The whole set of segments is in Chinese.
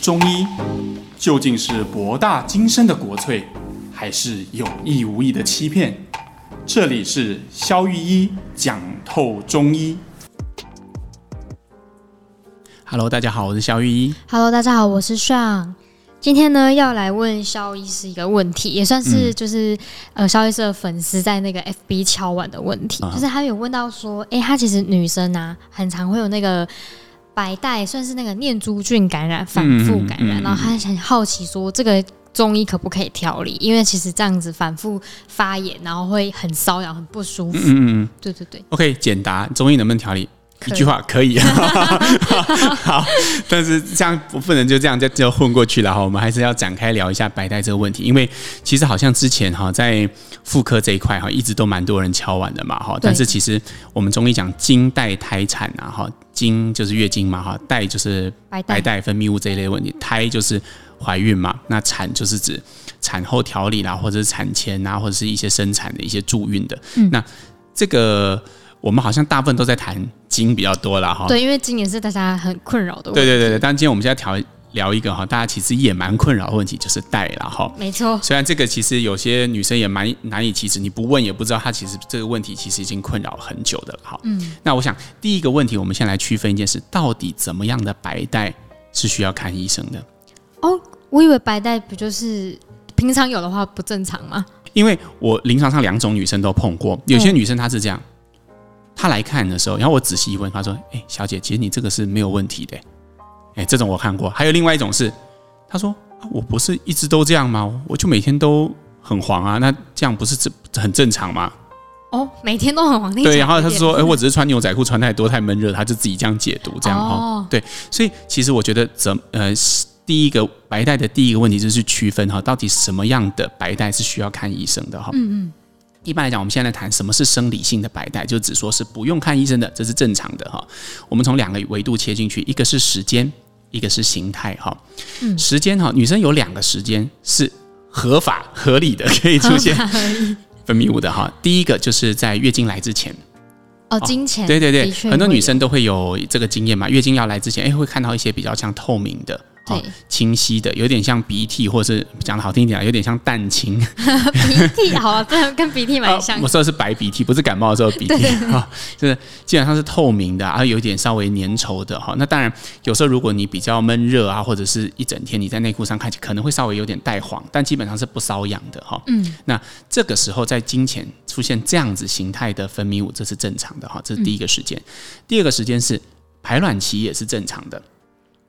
中医究竟是博大精深的国粹，还是有意无意的欺骗？这里是肖玉一讲透中医。Hello，大家好，我是肖玉一。Hello，大家好，我是尚。今天呢，要来问肖医师一个问题，也算是就是、嗯、呃肖医师的粉丝在那个 FB 敲碗的问题，啊、就是他有问到说，哎、欸，他其实女生啊，很常会有那个。白带算是那个念珠菌感染，反复感染，嗯嗯嗯、然后他很好奇说，这个中医可不可以调理？因为其实这样子反复发炎，然后会很瘙痒、很不舒服。嗯嗯，对对对。OK，简答，中医能不能调理？一句话可以，好，但是这样不不能就这样就就混过去了哈。我们还是要展开聊一下白带这个问题，因为其实好像之前哈在妇科这一块哈一直都蛮多人敲碗的嘛哈。但是其实我们中医讲经带胎产啊哈，经就是月经嘛哈，带就是白带分泌物这一类问题，胎就是怀孕嘛，那产就是指产后调理啦，或者是产前啊，或者是一些生产的一些助孕的。嗯，那这个。我们好像大部分都在谈经比较多了哈，对，因为经也是大家很困扰的。对对对对，但今天我们现在聊聊一个哈，大家其实也蛮困扰的问题，就是带了哈。没错，虽然这个其实有些女生也蛮难以启齿，你不问也不知道，她其实这个问题其实已经困扰很久的了哈。嗯，那我想第一个问题，我们先来区分一件事，到底怎么样的白带是需要看医生的？哦，我以为白带不就是平常有的话不正常吗？因为我临床上两种女生都碰过，有些女生她是这样。他来看的时候，然后我仔细一问，他说：“哎，小姐，其实你这个是没有问题的。”哎，这种我看过。还有另外一种是，他说：“我不是一直都这样吗？我就每天都很黄啊，那这样不是这很正常吗？”哦，每天都很黄。对，然后他说：“哎，我只是穿牛仔裤穿太多太闷热。”他就自己这样解读，这样哈、哦。对，所以其实我觉得怎呃，第一个白带的第一个问题就是区分哈，到底什么样的白带是需要看医生的哈。嗯嗯。一般来讲，我们现在谈什么是生理性的白带，就只说是不用看医生的，这是正常的哈。我们从两个维度切进去，一个是时间，一个是形态哈。嗯时间哈，女生有两个时间是合法合理的，可以出现 分泌物的哈。第一个就是在月经来之前。哦，经前。对对对，很多女生都会有这个经验嘛，月经要来之前，哎，会看到一些比较像透明的。对，清晰的，有点像鼻涕，或是讲的好听一点，有点像蛋清。鼻涕 好啊，这跟鼻涕蛮像。我说的是白鼻涕，不是感冒的时候鼻涕哈，就是基本上是透明的，然后有点稍微粘稠的哈。那当然，有时候如果你比较闷热啊，或者是一整天你在内裤上看起可能会稍微有点带黄，但基本上是不瘙痒的哈。嗯，那这个时候在经前出现这样子形态的分泌物，这是正常的哈，这是第一个时间。第二个时间是排卵期也是正常的。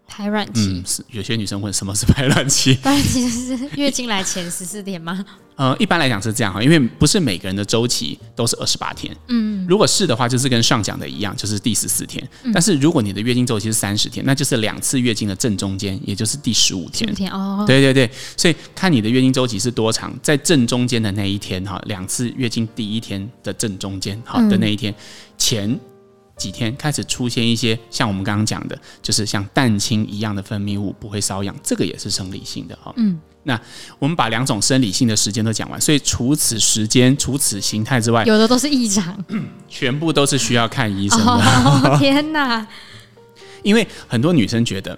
排卵期，嗯，是有些女生问什么是排卵期？排卵期是月经来前十四天吗？呃，一般来讲是这样哈，因为不是每个人的周期都是二十八天。嗯，如果是的话，就是跟上讲的一样，就是第十四天。嗯、但是如果你的月经周期是三十天，那就是两次月经的正中间，也就是第十五天。天哦。对对对，所以看你的月经周期是多长，在正中间的那一天哈，两次月经第一天的正中间好的那一天、嗯、前。几天开始出现一些像我们刚刚讲的，就是像蛋清一样的分泌物，不会瘙痒，这个也是生理性的哈。嗯，那我们把两种生理性的时间都讲完，所以除此时间、除此形态之外，有的都是异常，全部都是需要看医生的。哦、天哪！因为很多女生觉得，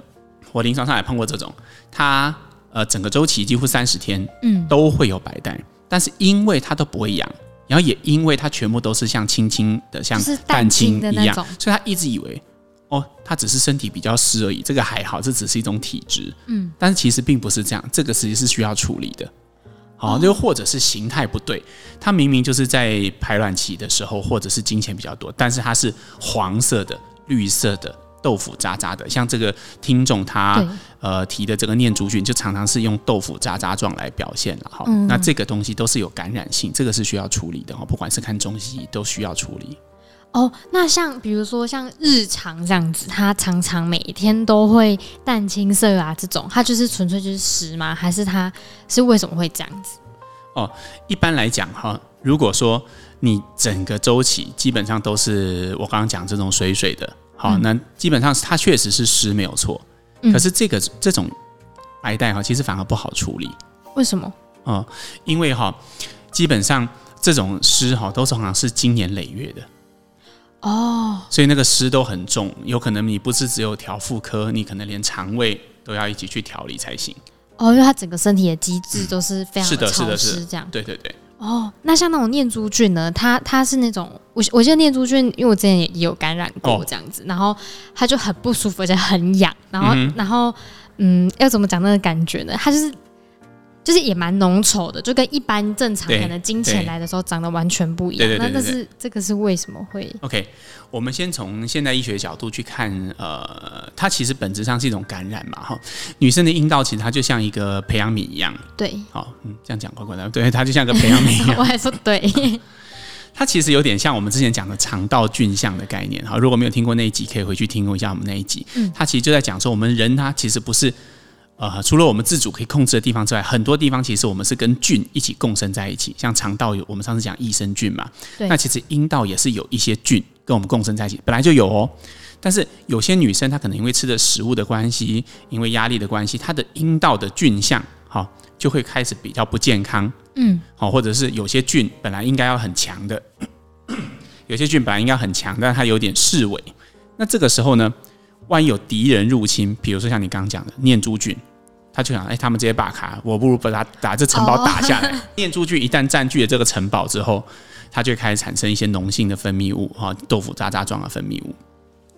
我临床上也碰过这种，她呃整个周期几乎三十天，嗯，都会有白带，嗯、但是因为她都不会痒。然后也因为它全部都是像青青的，像蛋清一样，所以他一直以为哦，他只是身体比较湿而已，这个还好，这只是一种体质。嗯，但是其实并不是这样，这个实际是需要处理的。好，又或者是形态不对，它明明就是在排卵期的时候，或者是金钱比较多，但是它是黄色的、绿色的。豆腐渣渣的，像这个听众他呃提的这个念珠菌，就常常是用豆腐渣渣状来表现了哈。嗯、那这个东西都是有感染性，这个是需要处理的哈。不管是看中西医都需要处理。哦，那像比如说像日常这样子，他常常每天都会淡青色啊，这种他就是纯粹就是湿吗？还是他是为什么会这样子？哦，一般来讲哈，如果说你整个周期基本上都是我刚刚讲这种水水的。好，那基本上它确实是湿没有错，可是这个这种白带哈，其实反而不好处理。为什么？哦、嗯，因为哈，基本上这种湿哈都是好像是经年累月的哦，所以那个湿都很重，有可能你不是只有调妇科，你可能连肠胃都要一起去调理才行。哦，因为它整个身体的机制都是非常的潮湿，这样。对对对。哦，那像那种念珠菌呢？它它是那种我我记得念珠菌，因为我之前也有感染过这样子，哦、然后它就很不舒服，而且很痒，然后、嗯、然后嗯，要怎么讲那个感觉呢？它就是。就是也蛮浓稠的，就跟一般正常可能金钱来的时候长得完全不一样。那但是这个是为什么会？OK，我们先从现代医学角度去看，呃，它其实本质上是一种感染嘛，哈。女生的阴道其实它就像一个培养皿一样。对，好，嗯，这样讲怪怪的。对，它就像个培养皿一样。我还说对，它其实有点像我们之前讲的肠道菌相的概念。哈，如果没有听过那一集，可以回去听过一下我们那一集。嗯，它其实就在讲说，我们人他其实不是。呃，除了我们自主可以控制的地方之外，很多地方其实我们是跟菌一起共生在一起。像肠道有我们上次讲益生菌嘛，那其实阴道也是有一些菌跟我们共生在一起，本来就有哦。但是有些女生她可能因为吃的食物的关系，因为压力的关系，她的阴道的菌相好就会开始比较不健康。嗯，好，或者是有些菌本来应该要很强的，有些菌本来应该很强，但是它有点式微。那这个时候呢，万一有敌人入侵，比如说像你刚刚讲的念珠菌。他就想，哎、欸，他们这些把卡，我不如把他把这城堡打下来。Oh. 念珠菌一旦占据了这个城堡之后，它就开始产生一些脓性的分泌物，哈，豆腐渣渣状的分泌物。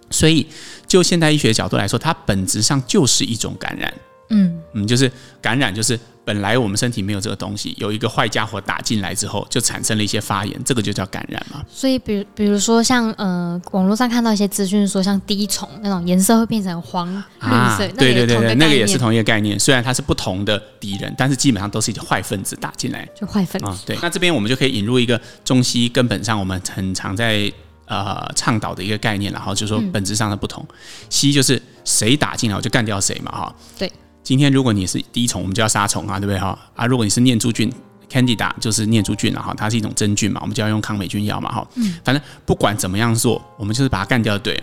所以，就现代医学角度来说，它本质上就是一种感染。嗯嗯，就是感染，就是本来我们身体没有这个东西，有一个坏家伙打进来之后，就产生了一些发炎，这个就叫感染嘛。所以，比如比如说像呃，网络上看到一些资讯说，像滴虫那种颜色会变成黄绿色，对对对对，那个也是同一个概念。虽然它是不同的敌人，但是基本上都是一些坏分子打进来，就坏分子。嗯，对。那这边我们就可以引入一个中西根本上我们很常在呃倡导的一个概念，然后就是说本质上的不同。西医就是谁打进来我就干掉谁嘛，哈。对。今天如果你是滴虫，我们就要杀虫啊，对不对哈？啊，如果你是念珠菌，Candida 就是念珠菌了哈，它是一种真菌嘛，我们就要用抗霉菌药嘛哈。嗯，反正不管怎么样做，我们就是把它干掉对。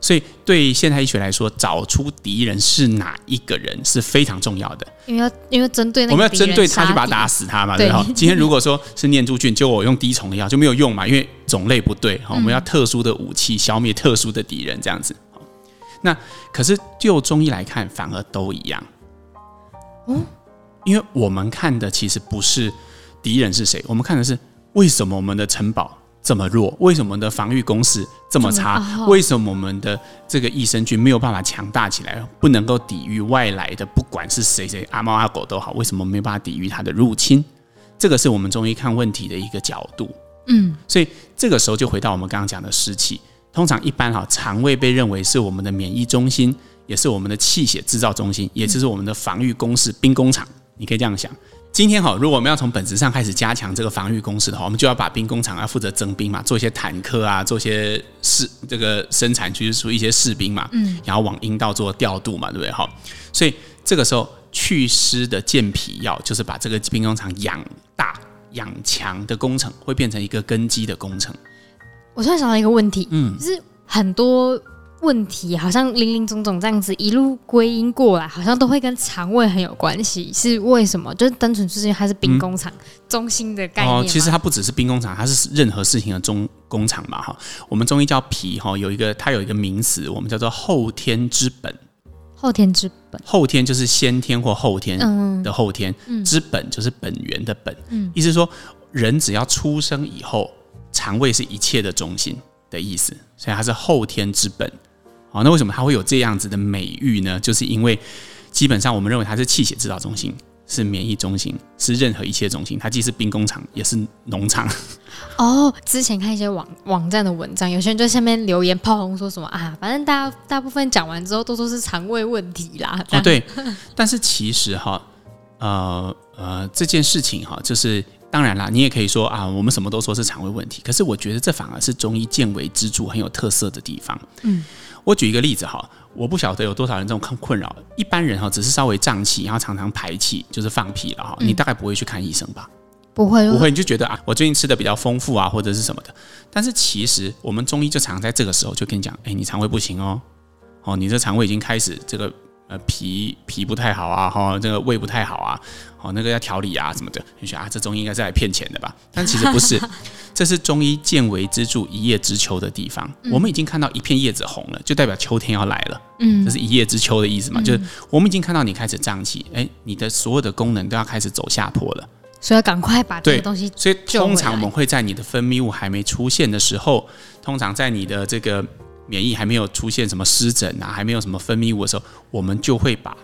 所以对现代医学来说，找出敌人是哪一个人是非常重要的。因为要因为针对那个我们要针对他去把他打死他嘛，对哈。今天如果说是念珠菌，就我用滴虫的药就没有用嘛，因为种类不对哈。我们要特殊的武器消灭特殊的敌人，这样子。那可是就中医来看，反而都一样。嗯，因为我们看的其实不是敌人是谁，我们看的是为什么我们的城堡这么弱，为什么我们的防御工事这么差，为什么我们的这个益生菌没有办法强大起来，不能够抵御外来的，不管是谁谁阿猫阿狗都好，为什么没有办法抵御它的入侵？这个是我们中医看问题的一个角度。嗯，所以这个时候就回到我们刚刚讲的湿气。通常一般哈，肠胃被认为是我们的免疫中心，也是我们的气血制造中心，也就是我们的防御工事兵工厂。你可以这样想。今天哈，如果我们要从本质上开始加强这个防御工事的话，我们就要把兵工厂要负责征兵嘛，做一些坦克啊，做一些士这个生产，就是出一些士兵嘛，嗯，然后往阴道做调度嘛，对不对？哈，所以这个时候祛湿的健脾药，就是把这个兵工厂养大养强的工程，会变成一个根基的工程。我突然想到一个问题，嗯，就是很多问题好像林林总总这样子一路归因过来，好像都会跟肠胃很有关系，是为什么？就是单纯就是因为它是兵工厂中心的概念，嗯。哦，其实它不只是兵工厂，它是任何事情的中工厂嘛，哈。我们中医叫脾，哈，有一个它有一个名词，我们叫做后天之本。后天之本，后天就是先天或后天的后天，嗯，之本就是本源的本，嗯，意思是说人只要出生以后。肠胃是一切的中心的意思，所以它是后天之本。好，那为什么它会有这样子的美誉呢？就是因为基本上我们认为它是气血制造中心，是免疫中心，是任何一切中心。它既是兵工厂，也是农场。哦，之前看一些网网站的文章，有些人就下面留言炮轰说什么啊，反正大家大部分讲完之后都说是肠胃问题啦。哦，对，但是其实哈，呃呃，这件事情哈，就是。当然啦，你也可以说啊，我们什么都说是肠胃问题，可是我觉得这反而是中医见微知著很有特色的地方。嗯，我举一个例子哈，我不晓得有多少人这种困困扰。一般人哈，只是稍微胀气，然后常常排气，就是放屁了哈，你大概不会去看医生吧？不会，不会，你就觉得啊，我最近吃的比较丰富啊，或者是什么的。但是其实我们中医就常在这个时候就跟你讲，哎，你肠胃不行哦，哦，你这肠胃已经开始这个呃脾脾不太好啊，哈，这个胃不太好啊，哦，那个要调理啊什么的，你想啊，这中医应该是来骗钱的吧？但其实不是，这是中医见微知著、一叶知秋的地方。嗯、我们已经看到一片叶子红了，就代表秋天要来了。嗯，这是一叶知秋的意思嘛？嗯、就是我们已经看到你开始胀气，哎，你的所有的功能都要开始走下坡了。所以要赶快把这个东西。所以通常我们会在你的分泌物还没出现的时候，通常在你的这个。免疫还没有出现什么湿疹啊，还没有什么分泌物的时候，我们就会把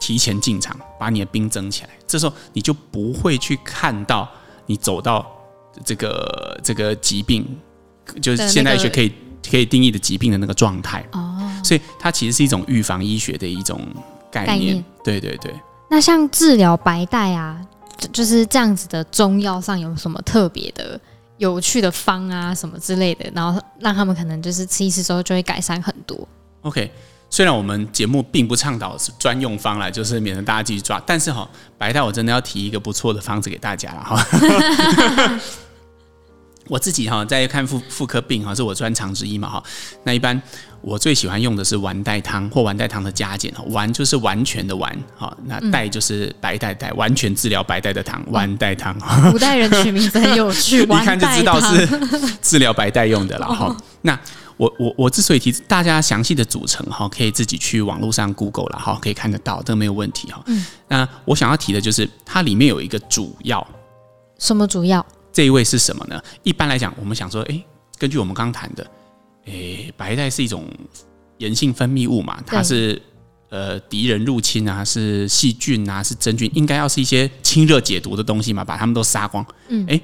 提前进场，把你的兵增起来。这时候你就不会去看到你走到这个这个疾病，就是现代医学可以可以定义的疾病的那个状态。哦，所以它其实是一种预防医学的一种概念。概念。对对对。那像治疗白带啊，就是这样子的中药上有什么特别的？有趣的方啊，什么之类的，然后让他们可能就是吃一次之后就会改善很多。OK，虽然我们节目并不倡导是专用方来，就是免得大家继续抓，但是哈，白带我真的要提一个不错的方子给大家了哈。我自己哈在看妇妇科病哈，是我专长之一嘛哈。那一般我最喜欢用的是丸带汤或丸带汤的加减哈。丸就是完全的丸哈，那带就是白带带，完全治疗白带的汤，丸带汤。古代人取名字很有趣，一看就知道是 治疗白带用的了哈。那我我我之所以提大家详细的组成哈，可以自己去网络上 Google 了哈，可以看得到，这个没有问题哈。嗯。那我想要提的就是它里面有一个主药，什么主药？这一位是什么呢？一般来讲，我们想说，诶，根据我们刚谈的，诶，白带是一种炎性分泌物嘛，它是呃敌人入侵啊，是细菌啊，是真菌，应该要是一些清热解毒的东西嘛，把它们都杀光。嗯，诶，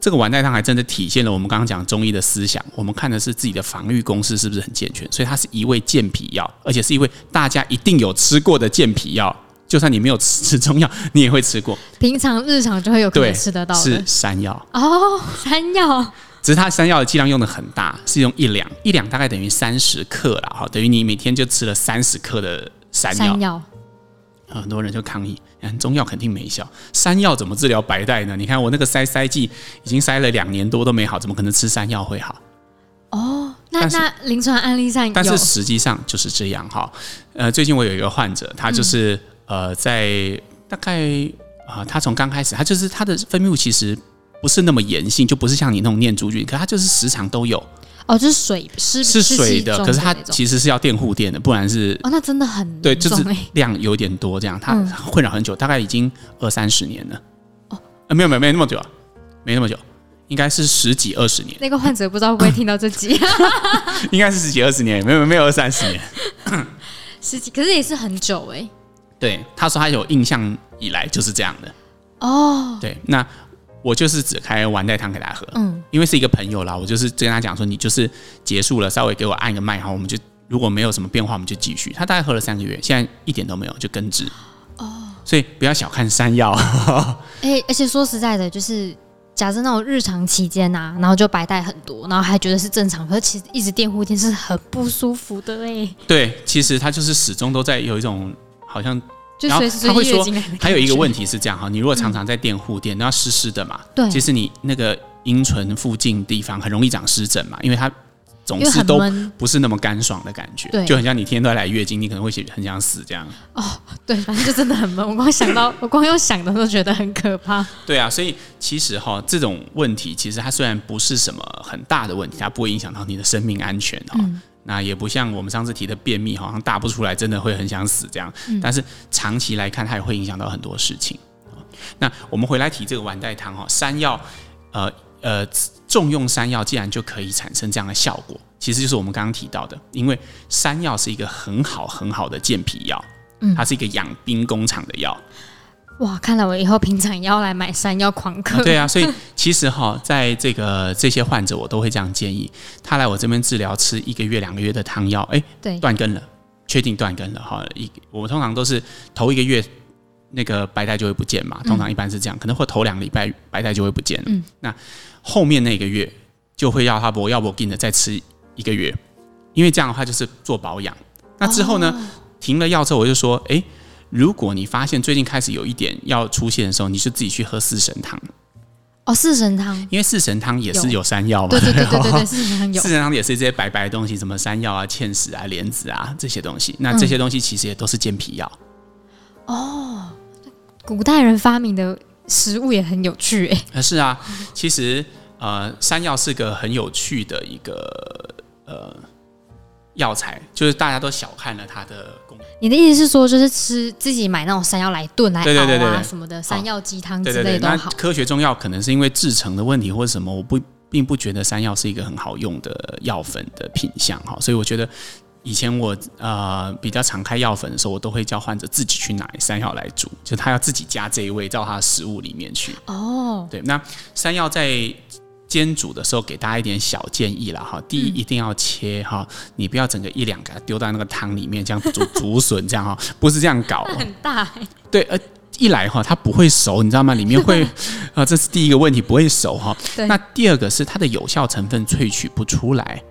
这个丸带汤还真的体现了我们刚刚讲中医的思想，我们看的是自己的防御公式是不是很健全，所以它是一味健脾药，而且是一味大家一定有吃过的健脾药。就算你没有吃中药，你也会吃过。平常日常就会有可能吃得到的。是山药哦，山药。只是它山药的剂量用的很大，是用一两，一两大概等于三十克了哈，等于你每天就吃了三十克的山药。山药。很多人就抗议，中药肯定没效，山药怎么治疗白带呢？你看我那个塞塞剂已经塞了两年多都没好，怎么可能吃山药会好？哦，那那临床案例上，但是实际上就是这样哈。呃，最近我有一个患者，他就是。嗯呃，在大概啊、呃，他从刚开始，他就是他的分泌物其实不是那么炎性，就不是像你那种念珠菌，可它就是时常都有。哦，就是水是是水的，可是它其实是要垫护垫的，不然是哦，那真的很对，就是量有点多，这样它困扰很久，大概已经二三十年了。哦，呃，没有没有没有那么久，没那么久，应该是十几二十年。那个患者不知道会不会听到这集？应该是十几二十年，没有没有二三十年，十几，可是也是很久哎、欸。对，他说他有印象以来就是这样的哦。对，那我就是只开完带汤给他喝，嗯，因为是一个朋友啦，我就是跟他讲说，你就是结束了，稍微给我按个脉哈，我们就如果没有什么变化，我们就继续。他大概喝了三个月，现在一点都没有，就根治。哦，所以不要小看山药。哎，而且说实在的，就是假设那种日常期间呐，然后就白带很多，然后还觉得是正常，可是其实一直垫护垫是很不舒服的哎。对，其实他就是始终都在有一种。好像，然后他会说，还有一个问题是这样哈，你如果常常在垫护垫，那湿湿的嘛，对，其实你那个阴唇附近地方很容易长湿疹嘛，因为它总是都不是那么干爽的感觉，对，就很像你天天都在来月经，你可能会很想死这样。哦，对，反正就真的很闷，我光想到，我光用想的都觉得很可怕。对啊，所以其实哈，这种问题其实它虽然不是什么很大的问题，它不会影响到你的生命安全哈。嗯那也不像我们上次提的便秘，好像大不出来，真的会很想死这样。但是长期来看，它也会影响到很多事情。那我们回来提这个丸带汤哈，山药，呃呃，重用山药，竟然就可以产生这样的效果，其实就是我们刚刚提到的，因为山药是一个很好很好的健脾药，它是一个养兵工厂的药。哇，看来我以后平常也要来买山药狂嗑。对啊，所以其实哈，在这个这些患者，我都会这样建议他来我这边治疗，吃一个月、两个月的汤药，哎，对，断根了，确定断根了哈。一我们通常都是头一个月那个白带就会不见嘛，通常一般是这样，可能会头两个礼拜白带就会不见了。嗯，那后面那个月就会要他不要不给的再吃一个月，因为这样的话就是做保养。那之后呢，哦、停了药之后，我就说，哎。如果你发现最近开始有一点要出现的时候，你就自己去喝四神汤。哦，四神汤，因为四神汤也是有山药嘛，对对对对对 对，四神汤有。四神汤也是这些白白的东西，什么山药啊、芡实啊、莲子啊这些东西。那这些东西其实也都是健脾药。哦，古代人发明的食物也很有趣哎。是啊，其实呃，山药是个很有趣的一个呃药材，就是大家都小看了它的功能。你的意思是说，就是吃自己买那种山药来炖来熬啊，对对对对什么的山药鸡汤之类的都好。科学中药可能是因为制成的问题或者什么，我不并不觉得山药是一个很好用的药粉的品相哈，所以我觉得以前我呃比较常开药粉的时候，我都会叫患者自己去买山药来煮，就他要自己加这一味到他的食物里面去。哦，对，那山药在。煎煮的时候，给大家一点小建议了哈。第一，一定要切哈，你不要整个一两个丢到那个汤里面，这样煮 竹笋这样哈，不是这样搞。很大。对，呃，一来哈，它不会熟，你知道吗？里面会啊，这是第一个问题，不会熟哈。那第二个是它的有效成分萃取不出来。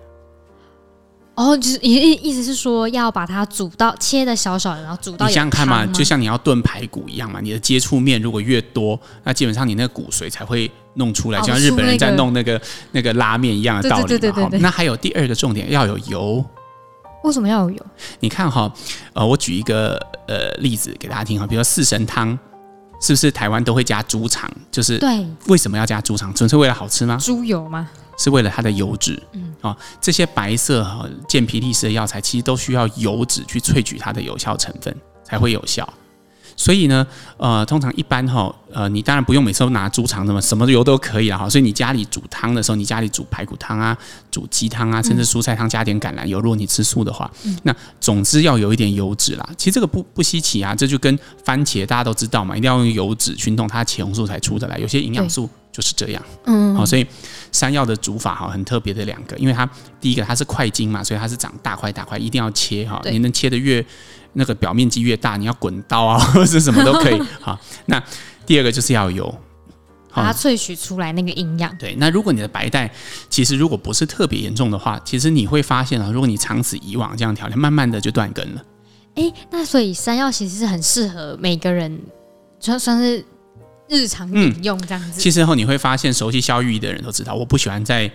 哦，就是意意思是说要把它煮到切的小小的，然后煮到你想想看嘛，就像你要炖排骨一样嘛，你的接触面如果越多，那基本上你那个骨髓才会弄出来，就像日本人在弄那个那个拉面一样的道理。那还有第二个重点，要有油。为什么要有油？你看哈，呃，我举一个呃例子给大家听哈，比如说四神汤，是不是台湾都会加猪肠？就是对，为什么要加猪肠？纯粹为了好吃吗？猪油吗？是为了它的油脂，嗯，啊，这些白色哈健脾利湿的药材，其实都需要油脂去萃取它的有效成分才会有效。所以呢，呃，通常一般哈，呃，你当然不用每次都拿猪肠什么，什么油都可以了哈。所以你家里煮汤的时候，你家里煮排骨汤啊，煮鸡汤啊，甚至蔬菜汤加点橄榄油，如果你吃素的话，嗯，那总之要有一点油脂啦。其实这个不不稀奇啊，这就跟番茄大家都知道嘛，一定要用油脂去弄它茄红素才出得来。有些营养素就是这样，嗯，好，所以。山药的煮法哈，很特别的两个，因为它第一个它是块茎嘛，所以它是长大块大块，一定要切哈。你能切得越那个表面积越大，你要滚刀啊 或者什么都可以 好。那第二个就是要有把它萃取出来那个营养。对，那如果你的白带其实如果不是特别严重的话，其实你会发现啊，如果你长此以往这样调理，慢慢的就断根了。哎、欸，那所以山药其实是很适合每个人，算算是。日常饮用这样子，嗯、其实后你会发现，熟悉萧玉仪的人都知道，我不喜欢在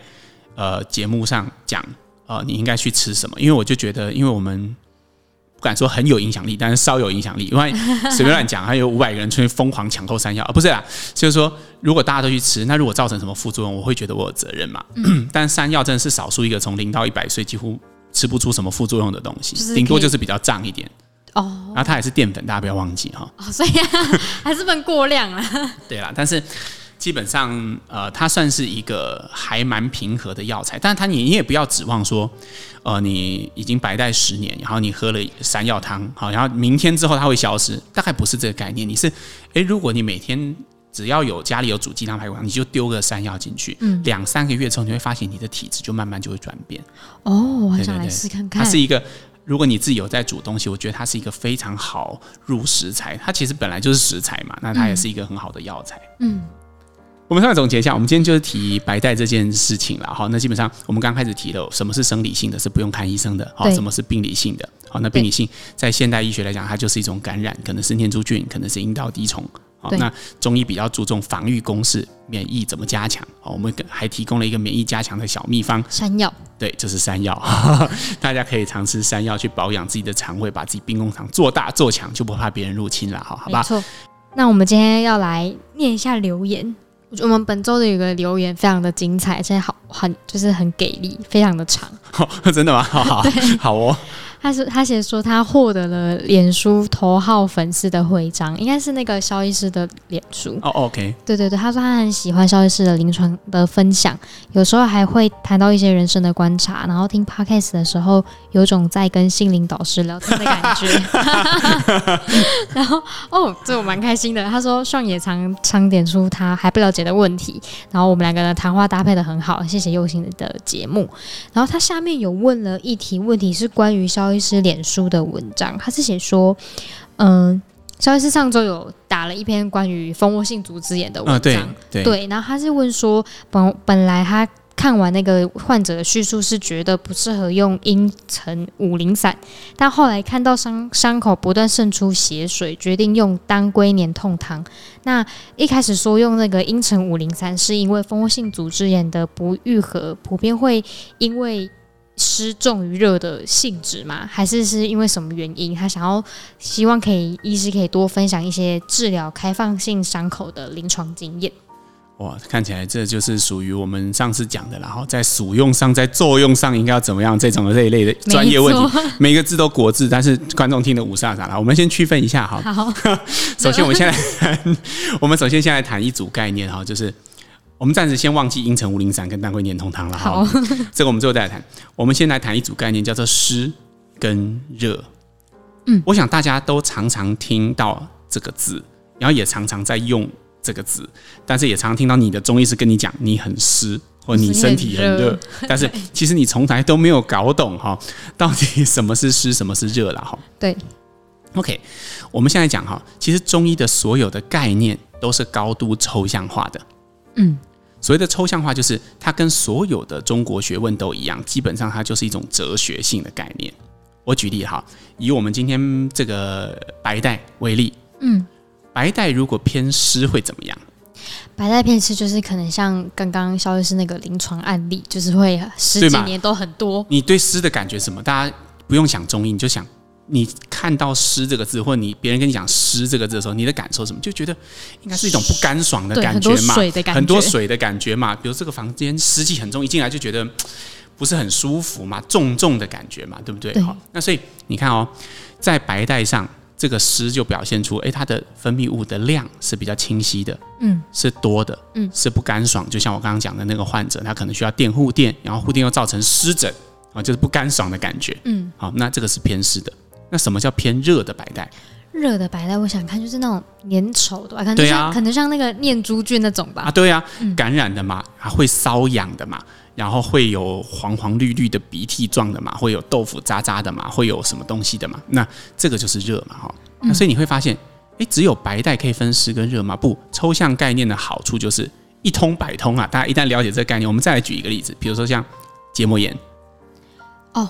呃节目上讲呃你应该去吃什么，因为我就觉得，因为我们不敢说很有影响力，但是稍有影响力，因为 随便乱讲，还有五百个人出去疯狂抢购山药，啊，不是啦，就是说如果大家都去吃，那如果造成什么副作用，我会觉得我有责任嘛。嗯、但山药真的是少数一个从零到一百岁几乎吃不出什么副作用的东西，顶多就是比较胀一点。哦，然后它也是淀粉，大家不要忘记哈。哦，所以啊，还是不能过量啊。对啦，但是基本上呃，它算是一个还蛮平和的药材。但是它你你也不要指望说，呃，你已经白带十年，然后你喝了山药汤，好，然后明天之后它会消失，大概不是这个概念。你是，哎，如果你每天只要有家里有煮鸡汤排骨汤，你就丢个山药进去，嗯，两三个月之后，你会发现你的体质就慢慢就会转变。哦，我很想来试看看。它是一个。如果你自己有在煮东西，我觉得它是一个非常好入食材。它其实本来就是食材嘛，那它也是一个很好的药材。嗯，我们稍微总结一下，我们今天就是提白带这件事情了。好，那基本上我们刚开始提了什么是生理性的，是不用看医生的。好，什么是病理性的？好，那病理性在现代医学来讲，它就是一种感染，可能是念珠菌，可能是阴道滴虫。好，那中医比较注重防御攻势，免疫怎么加强？好，我们还提供了一个免疫加强的小秘方——山药。对，就是山药，大家可以尝试山药去保养自己的肠胃，把自己兵工厂做大做强，就不怕别人入侵了。好，好吧？没错。那我们今天要来念一下留言。我们本周的一个留言非常的精彩，现在好很就是很给力，非常的长。哦，真的吗？好好 好哦。他是他写说他获得了脸书头号粉丝的徽章，应该是那个肖医师的脸书哦。Oh, OK，对对对，他说他很喜欢肖医师的临床的分享，有时候还会谈到一些人生的观察，然后听 Podcast 的时候有种在跟心灵导师聊天的感觉。然后哦，这我蛮开心的。他说上也常常点出他还不了解的问题，然后我们两个人谈话搭配的很好，谢谢用心的节目。然后他下面有问了一题问题，是关于肖医师脸书的文章，他是写说，嗯，肖医师上周有打了一篇关于蜂窝性组织炎的文章，对，对，然后他是问说，本本来他看完那个患者的叙述，是觉得不适合用阴沉五苓散，但后来看到伤伤口不断渗出血水，决定用当归黏痛汤。那一开始说用那个阴沉五苓散，是因为蜂窝性组织炎的不愈合，普遍会因为湿重于热的性质吗？还是是因为什么原因？他想要希望可以医师可以多分享一些治疗开放性伤口的临床经验。哇，看起来这就是属于我们上次讲的，然后在使用上、在作用上应该要怎么样这种这一类的专业问题，每个字都国字，但是观众听得五煞煞了。我们先区分一下哈。好，首先我们先来谈，我们首先先来谈一组概念哈，就是我们暂时先忘记阴沉五苓散跟当归黏痛汤了。好，这个我们最后再来谈。我们先来谈一组概念，叫做湿跟热。嗯，我想大家都常常听到这个字，然后也常常在用。这个字，但是也常常听到你的中医师跟你讲你很湿，或你身体很热，但是其实你从来都没有搞懂哈，到底什么是湿，什么是热了哈。对，OK，我们现在讲哈，其实中医的所有的概念都是高度抽象化的。嗯，所谓的抽象化，就是它跟所有的中国学问都一样，基本上它就是一种哲学性的概念。我举例哈，以我们今天这个白带为例，嗯。白带如果偏湿会怎么样？白带偏湿就是可能像刚刚肖律师那个临床案例，就是会十几年都很多。你对湿的感觉什么？大家不用想中医，你就想你看到湿这个字，或者你别人跟你讲湿这个字的时候，你的感受什么？就觉得应该是一种不干爽的感觉嘛，很多水的感觉，很多水的感觉嘛。比如这个房间湿气很重，一进来就觉得不是很舒服嘛，重重的感觉嘛，对不对？好，那所以你看哦，在白带上。这个湿就表现出，哎，它的分泌物的量是比较清晰的，嗯，是多的，嗯，是不干爽。就像我刚刚讲的那个患者，他可能需要垫护垫，然后护垫又造成湿疹啊，就是不干爽的感觉，嗯，好，那这个是偏湿的。那什么叫偏热的白带？热的白带，我想看就是那种粘稠的吧，可能像、啊、可能像那个念珠菌那种吧。啊，对呀、啊，感染的嘛，还会瘙痒的嘛。然后会有黄黄绿绿的鼻涕状的嘛，会有豆腐渣渣的嘛，会有什么东西的嘛？那这个就是热嘛，哈。那所以你会发现，诶，只有白带可以分湿跟热吗？不，抽象概念的好处就是一通百通啊！大家一旦了解这个概念，我们再来举一个例子，比如说像结膜炎。哦，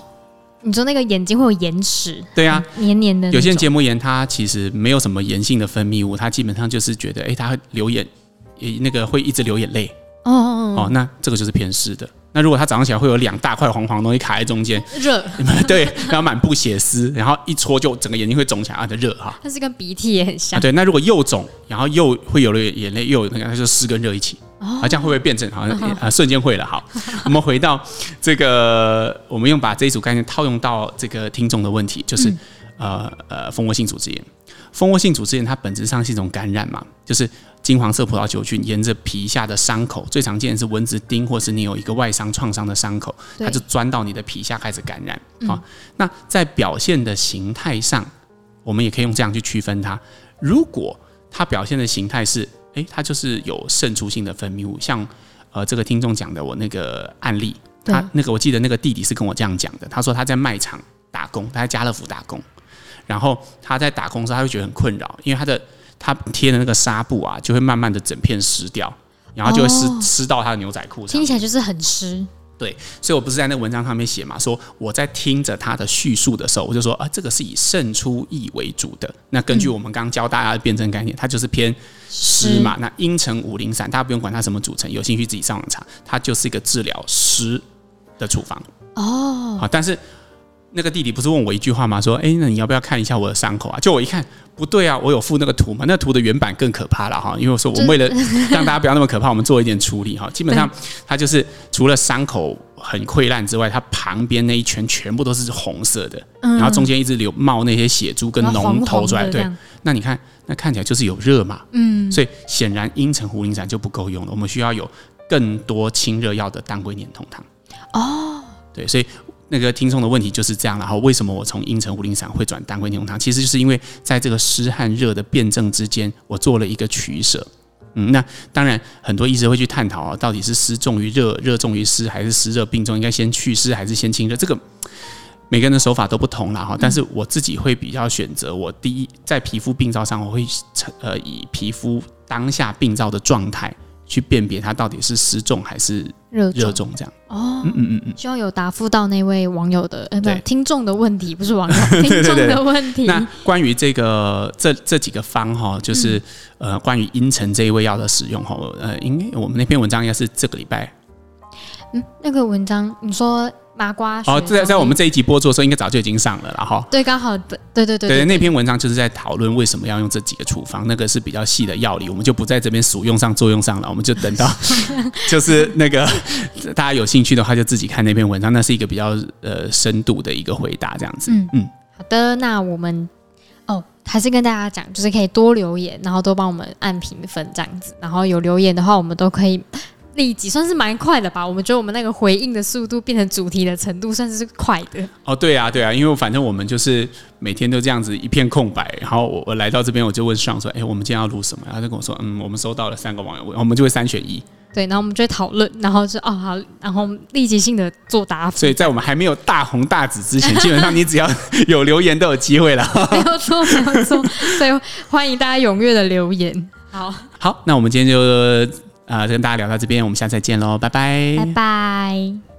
你说那个眼睛会有眼屎？对啊，黏黏的。有些人结膜炎，它其实没有什么炎性的分泌物，它基本上就是觉得，诶，它会流眼，那个会一直流眼泪。哦哦哦，那这个就是偏湿的。那如果他早上起来会有两大块黄黄的东西卡在中间，热，对，然后满布血丝，然后一搓就整个眼睛会肿起来啊，就热哈。它是跟鼻涕也很像。对，那如果又肿，然后又会有了眼泪，又有那个，它就湿跟热一起。哦，这样会不会变成好像啊瞬间会了？好，我们回到这个，我们用把这一组概念套用到这个听众的问题，就是呃呃蜂窝性组织炎。蜂窝性组织炎它本质上是一种感染嘛，就是。金黄色葡萄球菌沿着皮下的伤口，最常见的是蚊子叮，或是你有一个外伤创伤的伤口，它就钻到你的皮下开始感染。好，那在表现的形态上，我们也可以用这样去区分它。如果它表现的形态是，诶，它就是有渗出性的分泌物，像呃这个听众讲的我那个案例，他那个我记得那个弟弟是跟我这样讲的，他说他在卖场打工，他在家乐福打工，然后他在打工的时候他会觉得很困扰，因为他的。他贴的那个纱布啊，就会慢慢的整片湿掉，然后就会湿湿到他的牛仔裤上。听起来就是很湿。对，所以我不是在那个文章上面写嘛，说我在听着他的叙述的时候，我就说啊，这个是以渗出液为主的。那根据我们刚刚教大家的辩证概念，它就是偏湿嘛。那茵陈五苓散，大家不用管它什么组成，有兴趣自己上网查，它就是一个治疗湿的处方。哦，好，但是。那个弟弟不是问我一句话吗？说，哎，那你要不要看一下我的伤口啊？就我一看，不对啊，我有附那个图嘛。那图的原版更可怕了哈，因为我说我为了 让大家不要那么可怕，我们做一点处理哈。基本上，它就是除了伤口很溃烂之外，它旁边那一圈全部都是红色的，然后中间一直流冒那些血珠跟脓头出来。对，那你看，那看起来就是有热嘛。嗯，所以显然茵陈五苓散就不够用了，我们需要有更多清热药的当归黏痛汤。哦，对，所以。那个听众的问题就是这样，然后为什么我从茵陈五苓散会转当归黏痛汤？其实就是因为在这个湿和热的辩证之间，我做了一个取舍。嗯，那当然很多医师会去探讨啊，到底是湿重于热，热重于湿，还是湿热并重？应该先祛湿还是先清热？这个每个人的手法都不同了哈。但是我自己会比较选择，我第一在皮肤病灶上，我会呃以皮肤当下病灶的状态。去辨别它到底是湿重还是热热重这样。哦，嗯嗯嗯，希望有答复到那位网友的呃，不，听众的问题，不是网友 听众的问题。那关于这个这这几个方哈，就是呃，关于阴沉这一味药的使用哈，呃，应该我们那篇文章应该是这个礼拜。嗯，那个文章你说。麻瓜哦，在在我们这一集播出的时候，应该早就已经上了了哈。对，刚好对对对对，对。那篇文章就是在讨论为什么要用这几个处方，那个是比较细的药理，我们就不在这边数用上作用上了，我们就等到 就是那个 大家有兴趣的话，就自己看那篇文章，那是一个比较呃深度的一个回答，这样子。嗯嗯，好的，那我们哦还是跟大家讲，就是可以多留言，然后多帮我们按评分这样子，然后有留言的话，我们都可以。立即算是蛮快的吧，我们觉得我们那个回应的速度变成主题的程度算是快的。哦，对啊，对啊，因为反正我们就是每天都这样子一片空白，然后我我来到这边我就问上说，哎，我们今天要录什么？他就跟我说，嗯，我们收到了三个网友问，我们就会三选一。对，然后我们就会讨论，然后就哦好，然后立即性的做答复。所以在我们还没有大红大紫之前，基本上你只要有留言都有机会了。没有错，没有错。所以欢迎大家踊跃的留言。好，好，那我们今天就。啊、呃，跟大家聊到这边，我们下次再见喽，拜拜，拜拜。